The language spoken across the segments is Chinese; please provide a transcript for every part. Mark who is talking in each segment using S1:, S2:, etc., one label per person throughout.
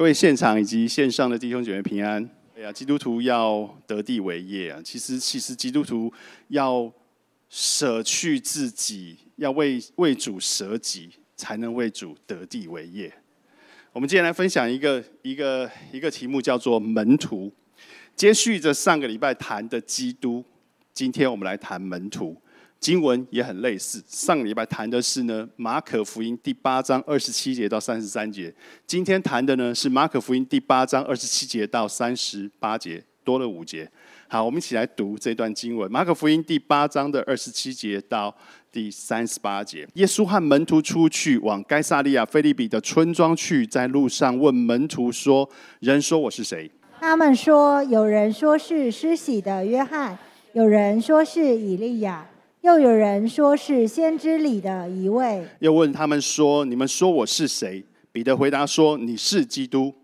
S1: 各位现场以及线上的弟兄姐妹平安。哎呀，基督徒要得地为业啊！其实，其实基督徒要舍去自己，要为为主舍己，才能为主得地为业。我们今天来分享一个一个一个题目，叫做门徒。接续着上个礼拜谈的基督，今天我们来谈门徒。经文也很类似，上个礼拜谈的是呢马可福音第八章二十七节到三十三节，今天谈的呢是马可福音第八章二十七节到三十八节，多了五节。好，我们一起来读这段经文：马可福音第八章的二十七节到第三十八节。耶稣和门徒出去往该萨利亚菲利比的村庄去，在路上问门徒说：“人说我是谁？”
S2: 他们说：“有人说是施洗的约翰，有人说是以利亚。”又有人说是先知里的一位，
S1: 又问他们说：“你们说我是谁？”彼得回答说：“你是基督。”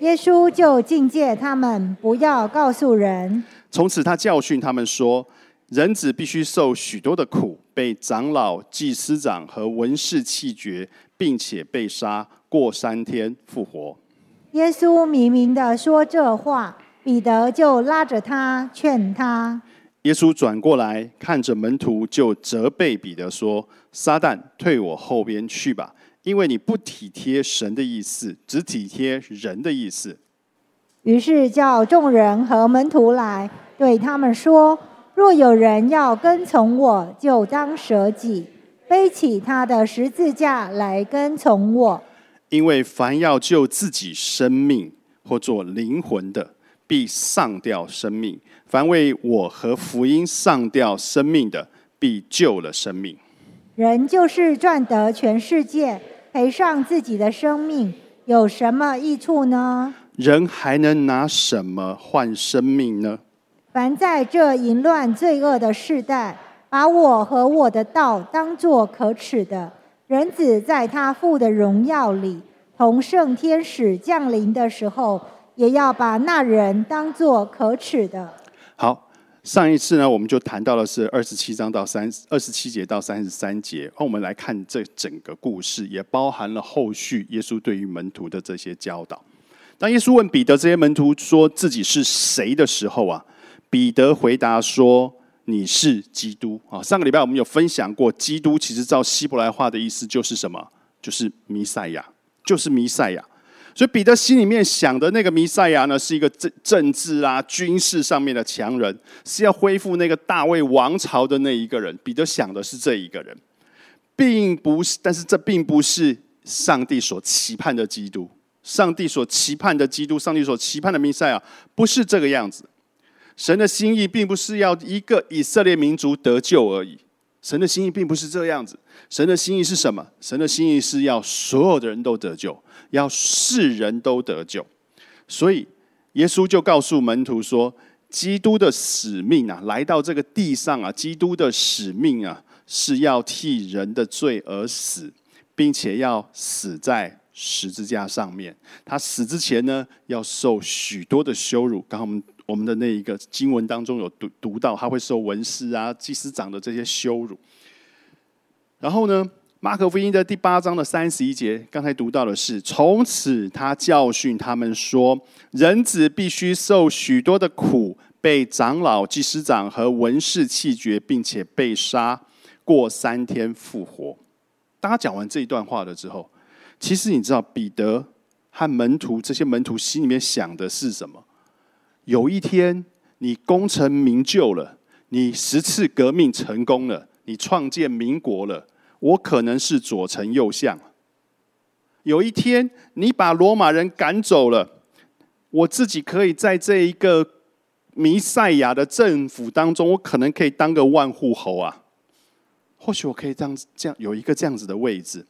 S2: 耶稣就境界他们，不要告诉人。
S1: 从此他教训他们说：“人子必须受许多的苦，被长老、祭司长和文士弃绝，并且被杀，过三天复活。”
S2: 耶稣明明的说这话，彼得就拉着他劝他。
S1: 耶稣转过来看着门徒，就责备彼得说：“撒旦，退我后边去吧，因为你不体贴神的意思，只体贴人的意思。”
S2: 于是叫众人和门徒来，对他们说：“若有人要跟从我，就当舍己，背起他的十字架来跟从我。
S1: 因为凡要救自己生命或做灵魂的，必丧掉生命。”凡为我和福音上吊生命的，必救了生命。
S2: 人就是赚得全世界，赔上自己的生命，有什么益处呢？
S1: 人还能拿什么换生命呢？
S2: 凡在这淫乱罪恶的世代，把我和我的道当作可耻的，人子在他父的荣耀里，同圣天使降临的时候，也要把那人当作可耻的。
S1: 好，上一次呢，我们就谈到的是二十七章到三二十七节到三十三节。那我们来看这整个故事，也包含了后续耶稣对于门徒的这些教导。当耶稣问彼得这些门徒说自己是谁的时候啊，彼得回答说：“你是基督。”啊，上个礼拜我们有分享过，基督其实照希伯来话的意思就是什么？就是弥赛亚，就是弥赛亚。所以彼得心里面想的那个弥赛亚呢，是一个政政治啊、军事上面的强人，是要恢复那个大卫王朝的那一个人。彼得想的是这一个人，并不是，但是这并不是上帝所期盼的基督。上帝所期盼的基督，上帝所期盼的弥赛亚，不是这个样子。神的心意并不是要一个以色列民族得救而已。神的心意并不是这样子。神的心意是什么？神的心意是要所有的人都得救。要世人都得救，所以耶稣就告诉门徒说：“基督的使命啊，来到这个地上啊，基督的使命啊，是要替人的罪而死，并且要死在十字架上面。他死之前呢，要受许多的羞辱。刚刚我们我们的那一个经文当中有读读到，他会受文士啊、祭司长的这些羞辱。然后呢？”马可福音的第八章的三十一节，刚才读到的是：从此他教训他们说，人子必须受许多的苦，被长老、祭司长和文士弃绝，并且被杀，过三天复活。当他讲完这一段话了之后，其实你知道彼得和门徒这些门徒心里面想的是什么？有一天你功成名就了，你十次革命成功了，你创建民国了。我可能是左丞右相。有一天，你把罗马人赶走了，我自己可以在这一个弥赛亚的政府当中，我可能可以当个万户侯啊。或许我可以这样这样有一个这样子的位置。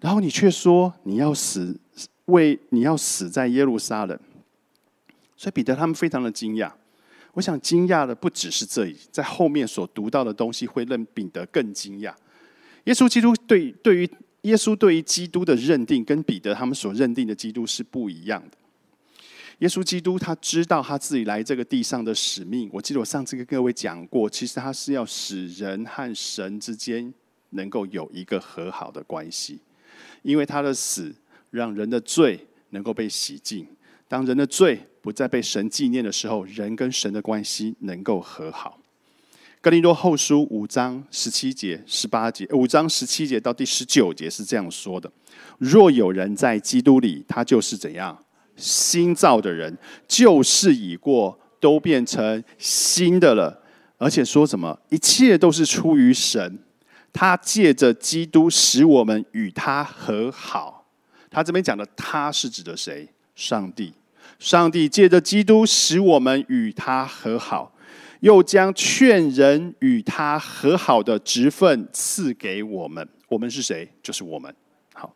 S1: 然后你却说你要死，为你要死在耶路撒冷。所以彼得他们非常的惊讶。我想惊讶的不只是这里，在后面所读到的东西会让彼得更惊讶。耶稣基督对对于耶稣对于基督的认定，跟彼得他们所认定的基督是不一样的。耶稣基督他知道他自己来这个地上的使命。我记得我上次跟各位讲过，其实他是要使人和神之间能够有一个和好的关系，因为他的死让人的罪能够被洗净。当人的罪不再被神纪念的时候，人跟神的关系能够和好。哥林多后书五章十七节、十八节，五章十七节到第十九节是这样说的：若有人在基督里，他就是怎样新造的人，旧事已过，都变成新的了。而且说什么，一切都是出于神，他借着基督使我们与他和好。他这边讲的“他”是指的谁？上帝。上帝借着基督使我们与他和好，又将劝人与他和好的职分赐给我们。我们是谁？就是我们。好，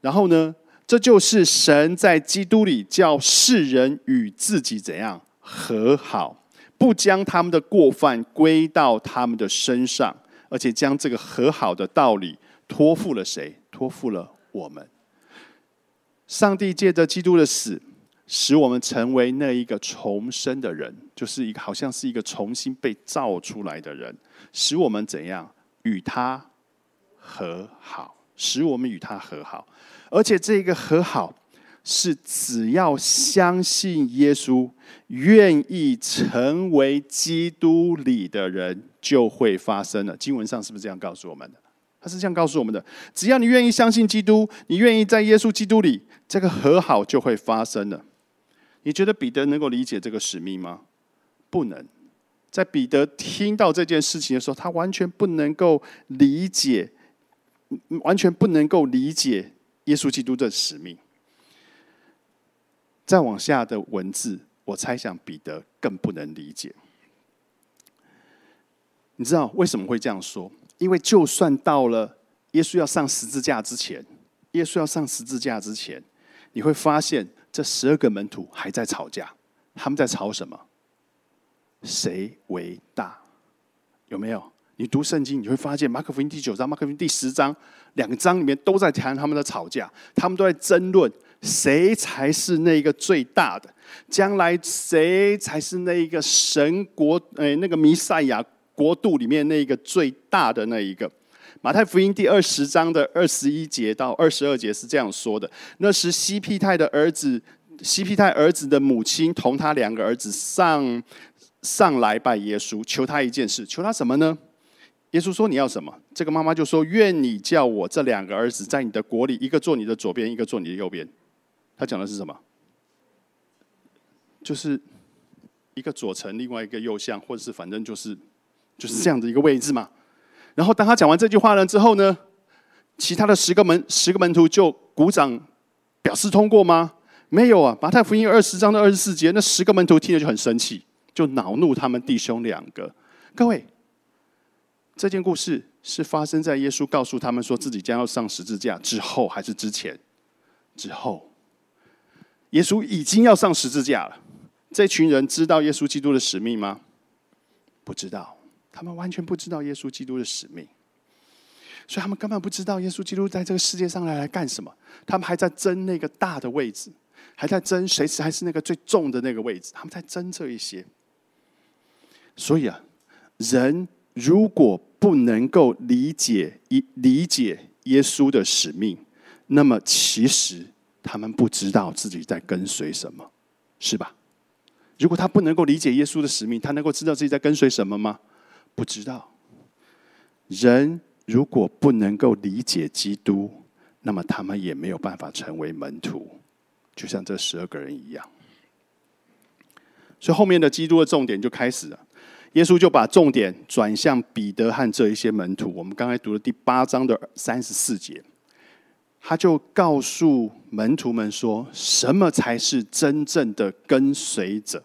S1: 然后呢？这就是神在基督里叫世人与自己怎样和好。不将他们的过犯归到他们的身上，而且将这个和好的道理托付了谁？托付了我们。上帝借着基督的死，使我们成为那一个重生的人，就是一个好像是一个重新被造出来的人，使我们怎样与他和好？使我们与他和好，而且这个和好。是只要相信耶稣，愿意成为基督里的人，就会发生了。经文上是不是这样告诉我们的？他是这样告诉我们的：只要你愿意相信基督，你愿意在耶稣基督里，这个和好就会发生了。你觉得彼得能够理解这个使命吗？不能。在彼得听到这件事情的时候，他完全不能够理解，完全不能够理解耶稣基督的使命。再往下的文字，我猜想彼得更不能理解。你知道为什么会这样说？因为就算到了耶稣要上十字架之前，耶稣要上十字架之前，你会发现这十二个门徒还在吵架。他们在吵什么？谁为大？有没有？你读圣经，你会发现马可福音第九章、马可福音第十章两章里面都在谈他们的吵架，他们都在争论。谁才是那个最大的？将来谁才是那一个神国？诶，那个弥赛亚国度里面那一个最大的那一个？马太福音第二十章的二十一节到二十二节是这样说的：那时西庇太的儿子，西庇太儿子的母亲同他两个儿子上上来拜耶稣，求他一件事，求他什么呢？耶稣说：“你要什么？”这个妈妈就说：“愿你叫我这两个儿子在你的国里，一个坐你的左边，一个坐你的右边。”他讲的是什么？就是一个左丞，另外一个右相，或者是反正就是就是这样的一个位置嘛。然后当他讲完这句话了之后呢，其他的十个门十个门徒就鼓掌表示通过吗？没有啊！马太福音二十章的二十四节，那十个门徒听了就很生气，就恼怒他们弟兄两个。各位，这件故事是发生在耶稣告诉他们说自己将要上十字架之后，还是之前？之后。耶稣已经要上十字架了，这群人知道耶稣基督的使命吗？不知道，他们完全不知道耶稣基督的使命，所以他们根本不知道耶稣基督在这个世界上来来干什么。他们还在争那个大的位置，还在争谁才是那个最重的那个位置。他们在争这一些。所以啊，人如果不能够理解一理解耶稣的使命，那么其实。他们不知道自己在跟随什么，是吧？如果他不能够理解耶稣的使命，他能够知道自己在跟随什么吗？不知道。人如果不能够理解基督，那么他们也没有办法成为门徒，就像这十二个人一样。所以后面的基督的重点就开始了，耶稣就把重点转向彼得和这一些门徒。我们刚才读了第八章的三十四节。他就告诉门徒们说：“什么才是真正的跟随者？”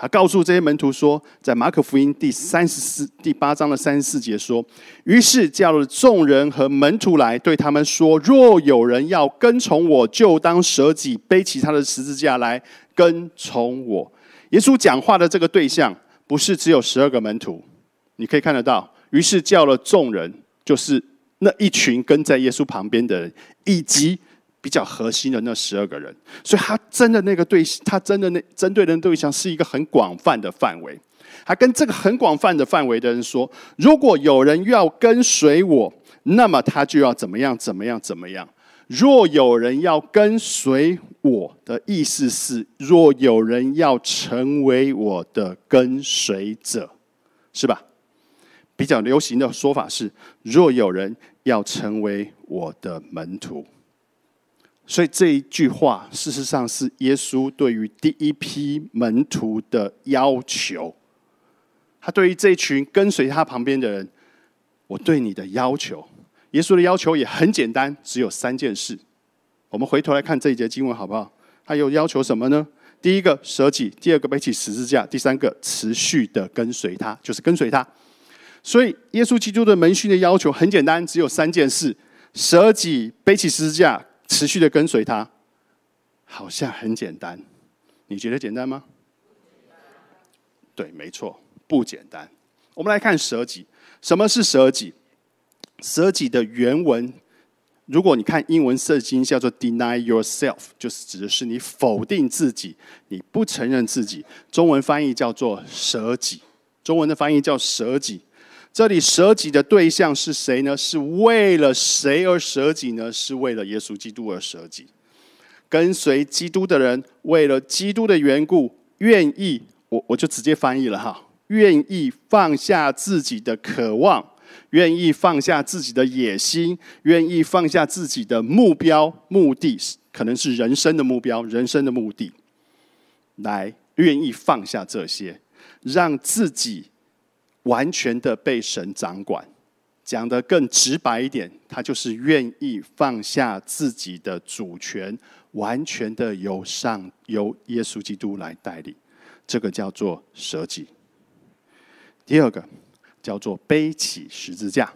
S1: 他告诉这些门徒说：“在马可福音第三十四第八章的三十四节说，于是叫了众人和门徒来，对他们说：若有人要跟从我，就当舍己，背起他的十字架来跟从我。”耶稣讲话的这个对象不是只有十二个门徒，你可以看得到。于是叫了众人，就是。那一群跟在耶稣旁边的人，以及比较核心的那十二个人，所以他真的那个对，他真的那针对的对象是一个很广泛的范围。他跟这个很广泛的范围的人说：“如果有人要跟随我，那么他就要怎么样？怎么样？怎么样？若有人要跟随我的意思是，若有人要成为我的跟随者，是吧？比较流行的说法是，若有人要成为我的门徒。所以这一句话，事实上是耶稣对于第一批门徒的要求。他对于这群跟随他旁边的人，我对你的要求，耶稣的要求也很简单，只有三件事。我们回头来看这一节经文，好不好？他有要求什么呢？第一个舍己，第二个背起十字架，第三个持续的跟随他，就是跟随他。所以，耶稣基督的门训的要求很简单，只有三件事：舍己、背起十字架。持续的跟随他，好像很简单，你觉得简单吗？对，没错，不简单。我们来看舍己，什么是舍己？舍己的原文，如果你看英文圣经，叫做 “deny yourself”，就是指的是你否定自己，你不承认自己。中文翻译叫做舍己，中文的翻译叫舍己。这里舍己的对象是谁呢？是为了谁而舍己呢？是为了耶稣基督而舍己。跟随基督的人，为了基督的缘故，愿意我我就直接翻译了哈，愿意放下自己的渴望，愿意放下自己的野心，愿意放下自己的目标目的，可能是人生的目标、人生的目的，来愿意放下这些，让自己。完全的被神掌管，讲得更直白一点，他就是愿意放下自己的主权，完全的由上由耶稣基督来代理，这个叫做舍己。第二个叫做背起十字架。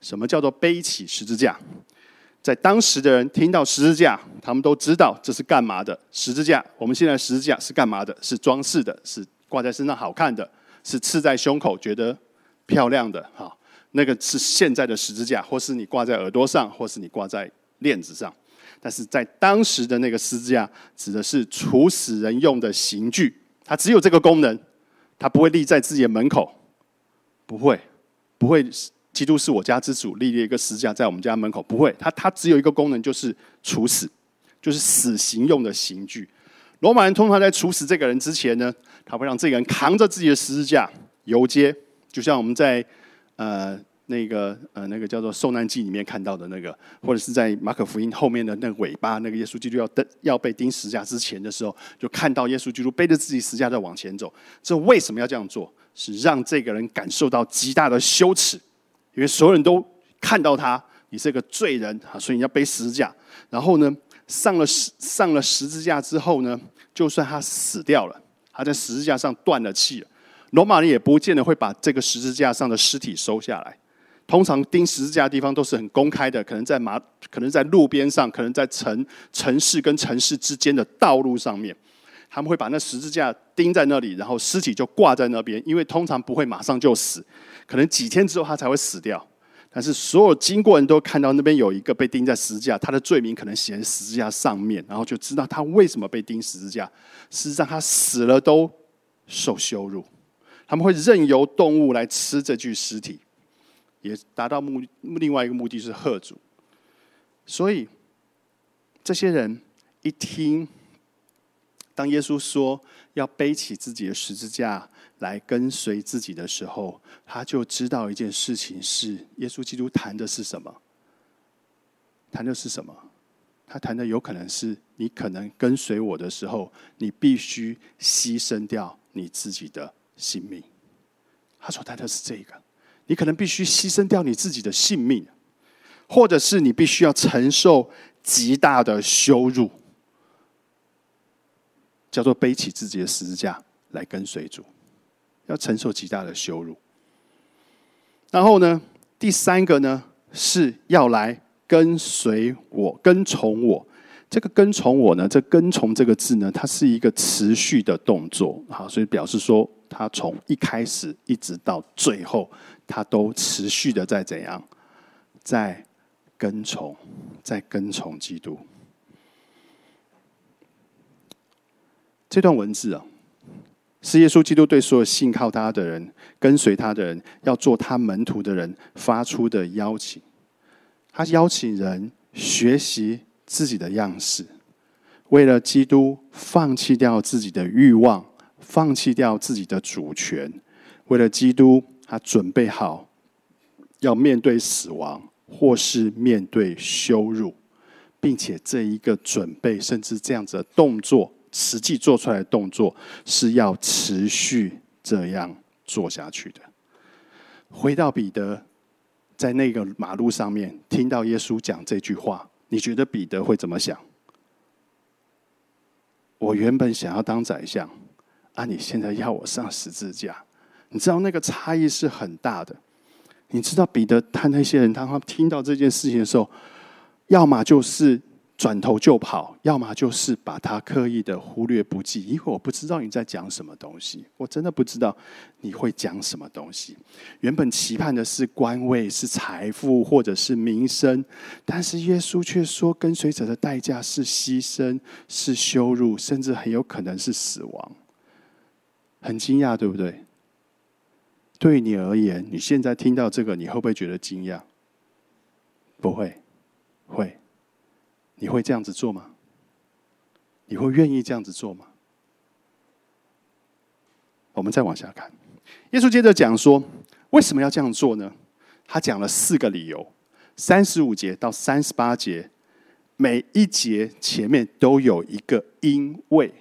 S1: 什么叫做背起十字架？在当时的人听到十字架，他们都知道这是干嘛的。十字架，我们现在十字架是干嘛的？是装饰的，是挂在身上好看的。是刺在胸口觉得漂亮的哈，那个是现在的十字架，或是你挂在耳朵上，或是你挂在链子上。但是在当时的那个十字架，指的是处死人用的刑具，它只有这个功能，它不会立在自己的门口，不会，不会。基督是我家之主，立了一个十字架在我们家门口，不会。它它只有一个功能，就是处死，就是死刑用的刑具。罗马人通常在处死这个人之前呢，他会让这个人扛着自己的十字架游街，就像我们在呃那个呃那个叫做受难记里面看到的那个，或者是在马可福音后面的那尾巴，那个耶稣基督要登要被钉十字架之前的时候，就看到耶稣基督背着自己十字架在往前走。这为什么要这样做？是让这个人感受到极大的羞耻，因为所有人都看到他，你是个罪人啊，所以你要背十字架。然后呢？上了十上了十字架之后呢，就算他死掉了，他在十字架上断了气，罗马人也不见得会把这个十字架上的尸体收下来。通常钉十字架的地方都是很公开的，可能在马，可能在路边上，可能在城城市跟城市之间的道路上面，他们会把那十字架钉在那里，然后尸体就挂在那边，因为通常不会马上就死，可能几天之后他才会死掉。但是所有经过人都看到那边有一个被钉在十字架，他的罪名可能写在十字架上面，然后就知道他为什么被钉十字架。事实上，他死了都受羞辱。他们会任由动物来吃这具尸体，也达到目另外一个目的是贺主。所以，这些人一听，当耶稣说要背起自己的十字架。来跟随自己的时候，他就知道一件事情是：耶稣基督谈的是什么？谈的是什么？他谈的有可能是你可能跟随我的时候，你必须牺牲掉你自己的性命。他说谈的是这个，你可能必须牺牲掉你自己的性命，或者是你必须要承受极大的羞辱，叫做背起自己的十字架来跟随主。要承受极大的羞辱，然后呢，第三个呢是要来跟随我、跟从我。这个跟从我呢，这跟从这个字呢，它是一个持续的动作，好，所以表示说，他从一开始一直到最后，他都持续的在怎样，在跟从，在跟从基督。这段文字啊。是耶稣基督对所有信靠他的人、跟随他的人、要做他门徒的人发出的邀请。他邀请人学习自己的样式，为了基督放弃掉自己的欲望，放弃掉自己的主权，为了基督，他准备好要面对死亡，或是面对羞辱，并且这一个准备，甚至这样子的动作，实际做出来的动作，是要持续这样做下去的。回到彼得，在那个马路上面听到耶稣讲这句话，你觉得彼得会怎么想？我原本想要当宰相，啊，你现在要我上十字架，你知道那个差异是很大的。你知道彼得他那些人，当他听到这件事情的时候，要么就是。转头就跑，要么就是把他刻意的忽略不计，因为我不知道你在讲什么东西，我真的不知道你会讲什么东西。原本期盼的是官位、是财富或者是名声，但是耶稣却说，跟随者的代价是牺牲、是羞辱，甚至很有可能是死亡。很惊讶，对不对？对你而言，你现在听到这个，你会不会觉得惊讶？不会，会。你会这样子做吗？你会愿意这样子做吗？我们再往下看，耶稣接着讲说，为什么要这样做呢？他讲了四个理由，三十五节到三十八节，每一节前面都有一个因为，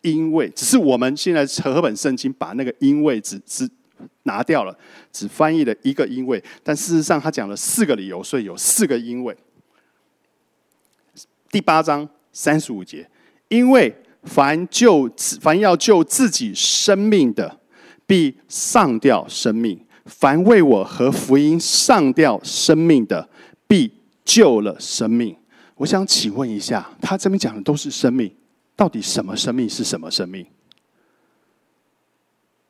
S1: 因为只是我们现在和本圣经把那个因为只只拿掉了，只翻译了一个因为，但事实上他讲了四个理由，所以有四个因为。第八章三十五节，因为凡救凡要救自己生命的，必上吊生命；凡为我和福音上吊生命的，必救了生命。我想请问一下，他这边讲的都是生命，到底什么生命是什么生命？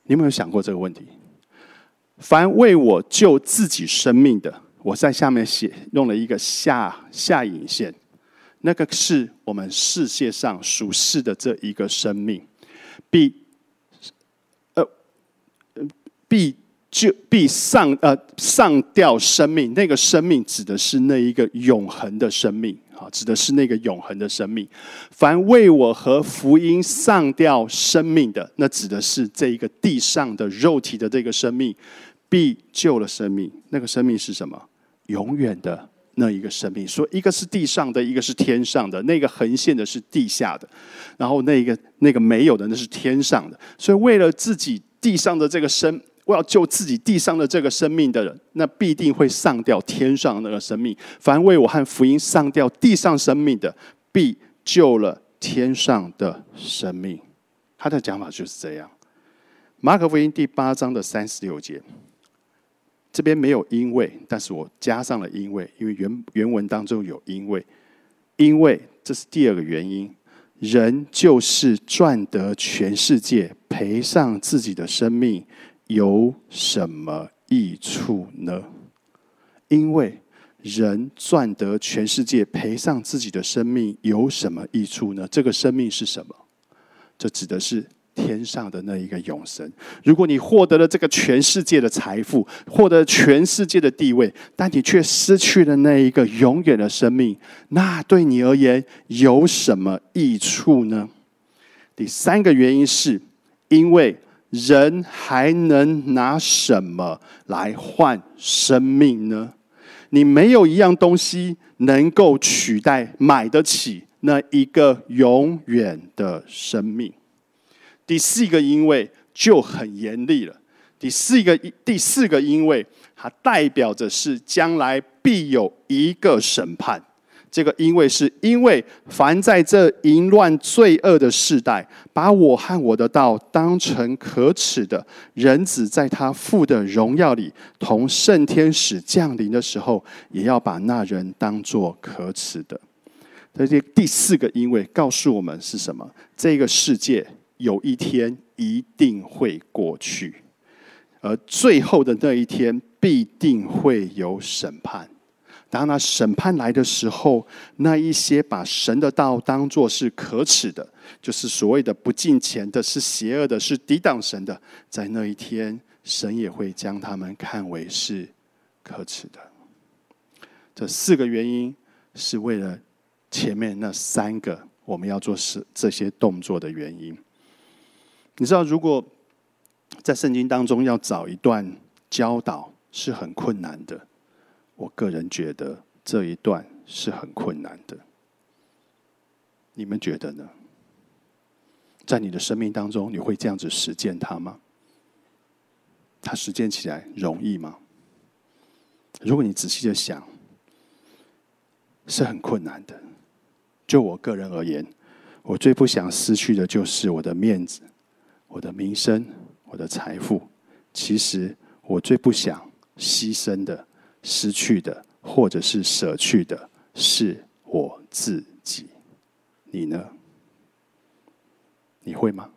S1: 你有没有想过这个问题？凡为我救自己生命的，我在下面写用了一个下下引线。那个是我们世界上属世的这一个生命，必呃必就必上呃上吊生命。那个生命指的是那一个永恒的生命啊，指的是那个永恒的生命。凡为我和福音上吊生命的，那指的是这一个地上的肉体的这个生命，必救了生命。那个生命是什么？永远的。那一个生命，说一个是地上的，一个是天上的。那个横线的是地下的，然后那个那个没有的那是天上的。所以为了自己地上的这个生，我要救自己地上的这个生命的人，那必定会上吊天上那个生命。凡为我和福音上吊地上生命的，必救了天上的生命。他的讲法就是这样。马可福音第八章的三十六节。这边没有因为，但是我加上了因为，因为原原文当中有因为，因为这是第二个原因。人就是赚得全世界，赔上自己的生命，有什么益处呢？因为人赚得全世界，赔上自己的生命，有什么益处呢？这个生命是什么？这指的是。天上的那一个永生，如果你获得了这个全世界的财富，获得全世界的地位，但你却失去了那一个永远的生命，那对你而言有什么益处呢？第三个原因是，因为人还能拿什么来换生命呢？你没有一样东西能够取代、买得起那一个永远的生命。第四个因为就很严厉了。第四个第四个因为它代表着是将来必有一个审判。这个因为是因为凡在这淫乱罪恶的世代，把我和我的道当成可耻的，人子在他父的荣耀里同圣天使降临的时候，也要把那人当作可耻的。这第四个因为告诉我们是什么？这个世界。有一天一定会过去，而最后的那一天必定会有审判。当那审判来的时候，那一些把神的道当作是可耻的，就是所谓的不敬虔的、是邪恶的、是抵挡神的，在那一天，神也会将他们看为是可耻的。这四个原因是为了前面那三个我们要做是这些动作的原因。你知道，如果在圣经当中要找一段教导是很困难的，我个人觉得这一段是很困难的。你们觉得呢？在你的生命当中，你会这样子实践它吗？它实践起来容易吗？如果你仔细的想，是很困难的。就我个人而言，我最不想失去的就是我的面子、我的名声、我的财富。其实我最不想牺牲的、失去的，或者是舍去的，是我自己。你呢？你会吗？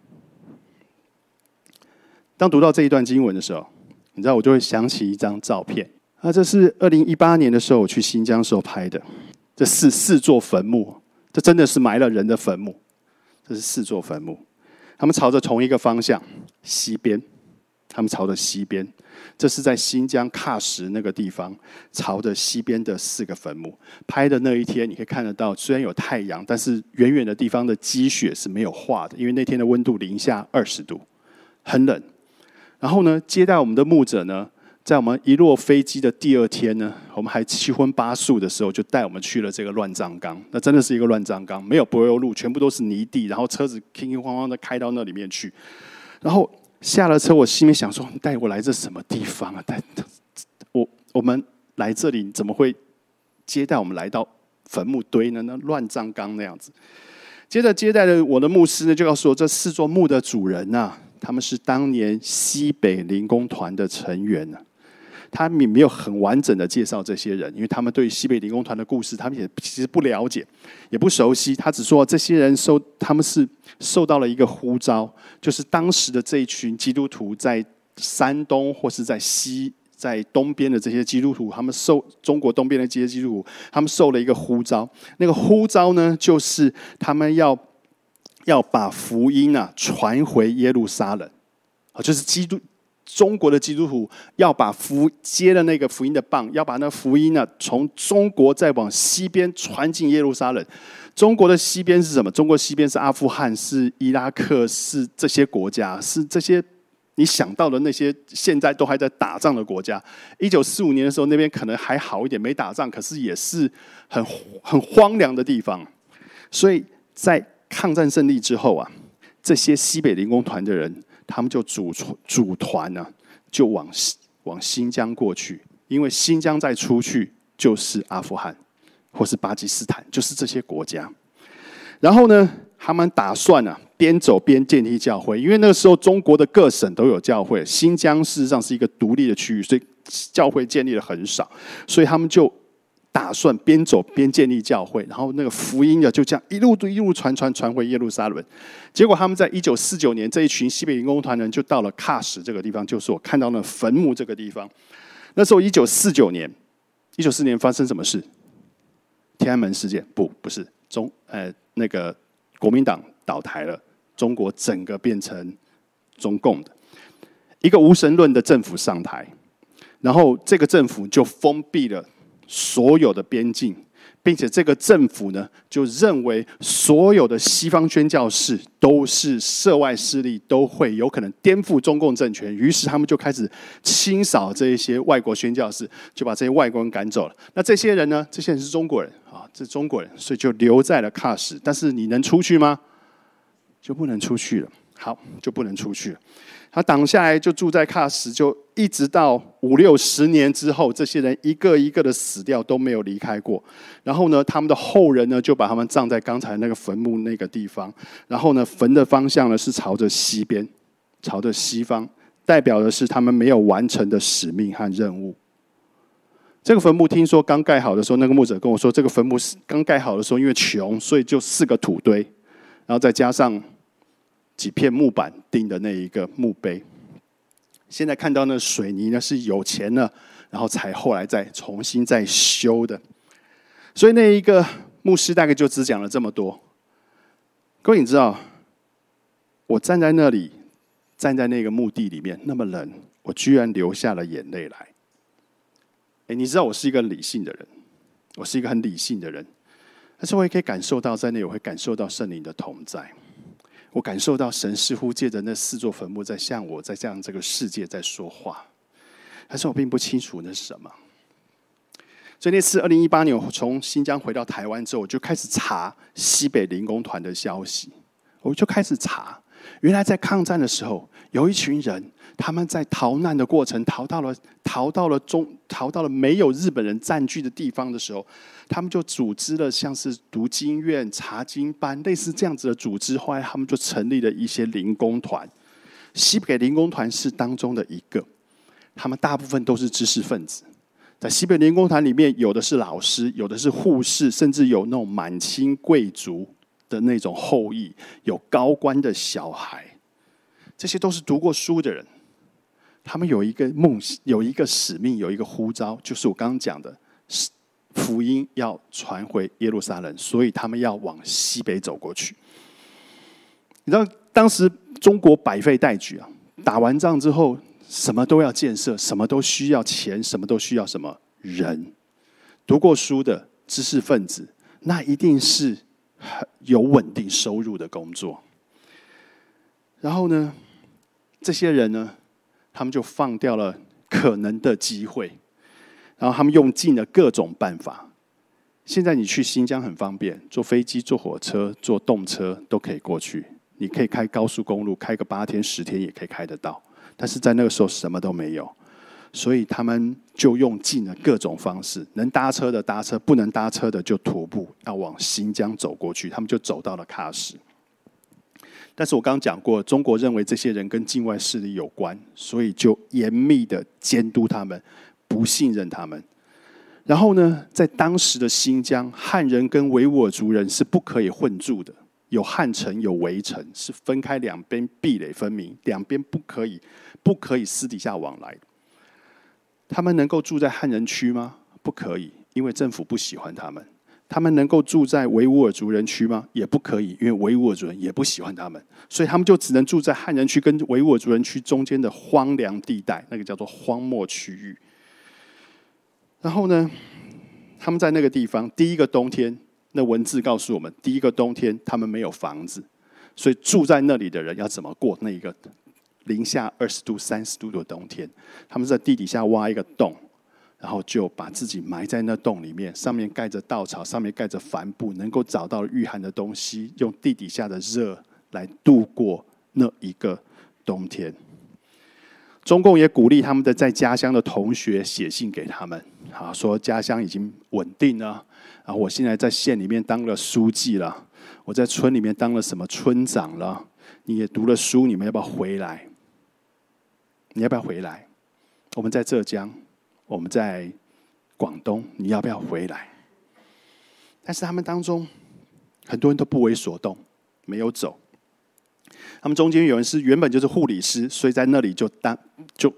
S1: 当读到这一段经文的时候，你知道我就会想起一张照片。那，这是二零一八年的时候我去新疆时候拍的。这四四座坟墓，这真的是埋了人的坟墓。这是四座坟墓，他们朝着同一个方向，西边。他们朝着西边。这是在新疆喀什那个地方，朝着西边的四个坟墓拍的那一天，你可以看得到，虽然有太阳，但是远远的地方的积雪是没有化的，因为那天的温度零下二十度，很冷。然后呢，接待我们的牧者呢，在我们一落飞机的第二天呢，我们还七荤八素的时候，就带我们去了这个乱葬岗。那真的是一个乱葬岗，没有柏油路，全部都是泥地，然后车子轻轻慌慌的开到那里面去，然后。下了车，我心里想说：“你带我来这什么地方啊？带我我们来这里，怎么会接待我们来到坟墓堆呢？那乱葬岗那样子。”接着接待的我的牧师呢，就要说这四座墓的主人呐，他们是当年西北灵工团的成员呢。他们没有很完整的介绍这些人，因为他们对西北理工团的故事，他们也其实不了解，也不熟悉。他只说这些人受，他们是受到了一个呼召，就是当时的这一群基督徒在山东或是在西在东边的这些基督徒，他们受中国东边的这些基督徒，他们受了一个呼召。那个呼召呢，就是他们要要把福音啊传回耶路撒冷，啊，就是基督。中国的基督徒要把福接了那个福音的棒，要把那福音呢从中国再往西边传进耶路撒冷。中国的西边是什么？中国西边是阿富汗，是伊拉克，是这些国家，是这些你想到的那些现在都还在打仗的国家。一九四五年的时候，那边可能还好一点，没打仗，可是也是很很荒凉的地方。所以在抗战胜利之后啊，这些西北灵工团的人。他们就组组团呢，就往往新疆过去，因为新疆再出去就是阿富汗或是巴基斯坦，就是这些国家。然后呢，他们打算呢边走边建立教会，因为那个时候中国的各省都有教会，新疆事实上是一个独立的区域，所以教会建立的很少，所以他们就。打算边走边建立教会，然后那个福音啊就这样一路一路传传传回耶路撒冷。结果他们在一九四九年，这一群西北营工团人就到了喀什这个地方，就是我看到那坟墓这个地方。那时候一九四九年，一九四年发生什么事？天安门事件？不，不是中，呃，那个国民党倒台了，中国整个变成中共的一个无神论的政府上台，然后这个政府就封闭了。所有的边境，并且这个政府呢，就认为所有的西方宣教士都是涉外势力，都会有可能颠覆中共政权。于是他们就开始清扫这一些外国宣教士，就把这些外国人赶走了。那这些人呢？这些人是中国人啊，这中国人，所以就留在了喀什。但是你能出去吗？就不能出去了。好，就不能出去了。他挡下来就住在喀什，就一直到五六十年之后，这些人一个一个的死掉都没有离开过。然后呢，他们的后人呢就把他们葬在刚才那个坟墓那个地方。然后呢，坟的方向呢是朝着西边，朝着西方，代表的是他们没有完成的使命和任务。这个坟墓听说刚盖好的时候，那个牧者跟我说，这个坟墓是刚盖好的时候，因为穷，所以就四个土堆，然后再加上。几片木板钉的那一个墓碑，现在看到那水泥呢是有钱了，然后才后来再重新再修的。所以那一个牧师大概就只讲了这么多。各位你知道，我站在那里，站在那个墓地里面那么冷，我居然流下了眼泪来。哎，你知道我是一个理性的人，我是一个很理性的人。但是我也可以感受到，在那我会感受到圣灵的同在。我感受到神似乎借着那四座坟墓，在向我，在向这个世界在说话。但是我并不清楚那是什么。所以那次二零一八年我从新疆回到台湾之后，我就开始查西北灵工团的消息。我就开始查，原来在抗战的时候，有一群人。他们在逃难的过程，逃到了逃到了中逃到了没有日本人占据的地方的时候，他们就组织了像是读经院、查经班类似这样子的组织。后来他们就成立了一些灵工团，西北灵工团是当中的一个。他们大部分都是知识分子，在西北灵工团里面，有的是老师，有的是护士，甚至有那种满清贵族的那种后裔，有高官的小孩，这些都是读过书的人。他们有一个梦，有一个使命，有一个呼召，就是我刚刚讲的，福音要传回耶路撒冷，所以他们要往西北走过去。你知道，当时中国百废待举啊，打完仗之后，什么都要建设，什么都需要钱，什么都需要什么人。读过书的知识分子，那一定是有稳定收入的工作。然后呢，这些人呢？他们就放掉了可能的机会，然后他们用尽了各种办法。现在你去新疆很方便，坐飞机、坐火车、坐动车都可以过去。你可以开高速公路，开个八天、十天也可以开得到。但是在那个时候什么都没有，所以他们就用尽了各种方式，能搭车的搭车，不能搭车的就徒步要往新疆走过去。他们就走到了喀什。但是我刚刚讲过，中国认为这些人跟境外势力有关，所以就严密的监督他们，不信任他们。然后呢，在当时的新疆，汉人跟维吾尔族人是不可以混住的，有汉城有围城，是分开两边壁垒分明，两边不可以不可以私底下往来。他们能够住在汉人区吗？不可以，因为政府不喜欢他们。他们能够住在维吾尔族人区吗？也不可以，因为维吾尔族人也不喜欢他们，所以他们就只能住在汉人区跟维吾尔族人区中间的荒凉地带，那个叫做荒漠区域。然后呢，他们在那个地方，第一个冬天，那文字告诉我们，第一个冬天他们没有房子，所以住在那里的人要怎么过那一个零下二十度、三十度的冬天？他们在地底下挖一个洞。然后就把自己埋在那洞里面，上面盖着稻草，上面盖着帆布，能够找到御寒的东西，用地底下的热来度过那一个冬天。中共也鼓励他们的在家乡的同学写信给他们，啊，说家乡已经稳定了，然后我现在在县里面当了书记了，我在村里面当了什么村长了，你也读了书，你们要不要回来？你要不要回来？我们在浙江。我们在广东，你要不要回来？但是他们当中很多人都不为所动，没有走。他们中间有人是原本就是护理师，所以在那里就当就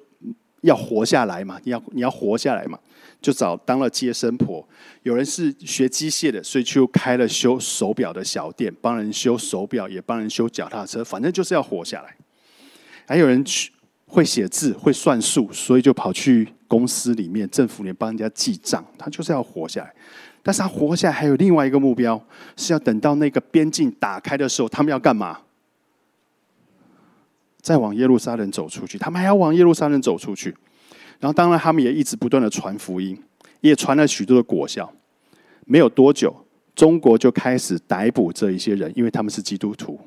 S1: 要活下来嘛，你要你要活下来嘛，就找当了接生婆。有人是学机械的，所以就开了修手表的小店，帮人修手表，也帮人修脚踏车，反正就是要活下来。还有人去会写字，会算数，所以就跑去。公司里面、政府里面帮人家记账，他就是要活下来。但是他活下来还有另外一个目标，是要等到那个边境打开的时候，他们要干嘛？再往耶路撒冷走出去。他们还要往耶路撒冷走出去。然后，当然他们也一直不断的传福音，也传了许多的果效。没有多久，中国就开始逮捕这一些人，因为他们是基督徒。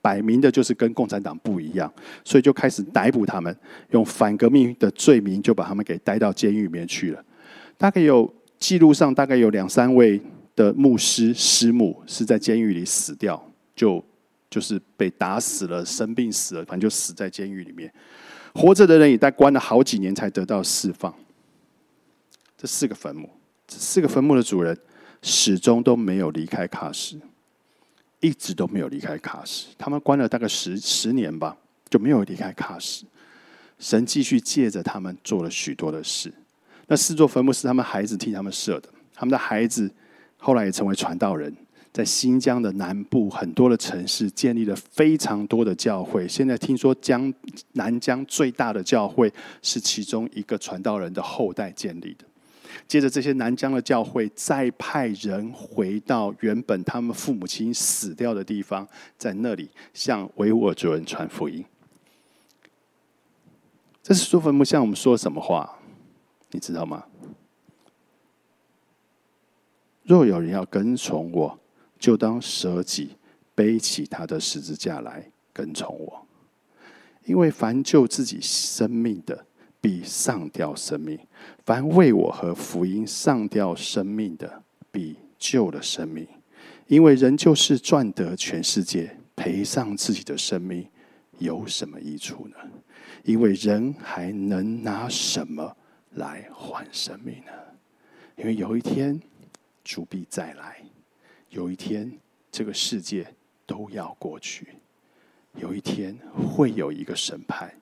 S1: 摆明的就是跟共产党不一样，所以就开始逮捕他们，用反革命的罪名就把他们给逮到监狱里面去了。大概有记录上大概有两三位的牧师师母是在监狱里死掉，就就是被打死了，生病死了，反正就死在监狱里面。活着的人也在关了好几年才得到释放。这四个坟墓，这四个坟墓的主人始终都没有离开喀什。一直都没有离开喀什，他们关了大概十十年吧，就没有离开喀什。神继续借着他们做了许多的事。那四座坟墓是他们孩子替他们设的，他们的孩子后来也成为传道人，在新疆的南部很多的城市建立了非常多的教会。现在听说江南疆最大的教会是其中一个传道人的后代建立的。接着，这些南疆的教会再派人回到原本他们父母亲死掉的地方，在那里向维吾尔族人传福音。这是说坟墓向我们说什么话？你知道吗？若有人要跟从我，就当舍己，背起他的十字架来跟从我。因为凡救自己生命的，必上吊生命；凡为我和福音上吊生命的，必救了生命。因为人就是赚得全世界，赔上自己的生命，有什么益处呢？因为人还能拿什么来换生命呢？因为有一天。主必再来，有一天这个世界都要过去，有一天会有一个审判，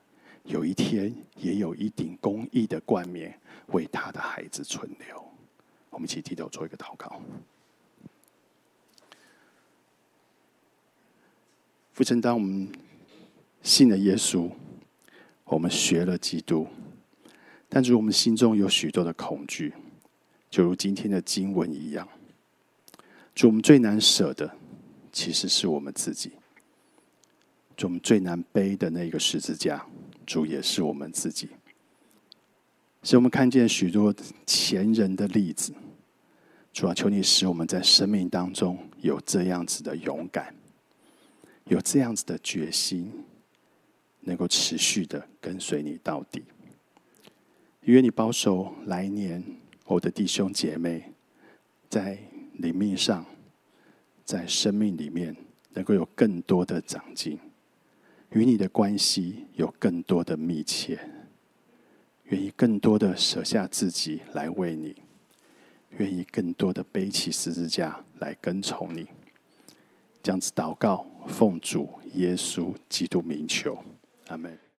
S1: 有一天也有一顶公义的冠冕为他的孩子存留。我们一起低头做一个祷告。父神，当我们信了耶稣，我们学了基督，但是我们心中有许多的恐惧。就如今天的经文一样，主，我们最难舍的，其实是我们自己；主，我们最难背的那个十字架，主也是我们自己。使我们看见许多前人的例子，主啊，求你使我们在生命当中有这样子的勇敢，有这样子的决心，能够持续的跟随你到底。愿你保守来年。我的弟兄姐妹，在灵命上，在生命里面，能够有更多的长进，与你的关系有更多的密切，愿意更多的舍下自己来为你，愿意更多的背起十字架来跟从你。这样子祷告，奉主耶稣基督名求，阿门。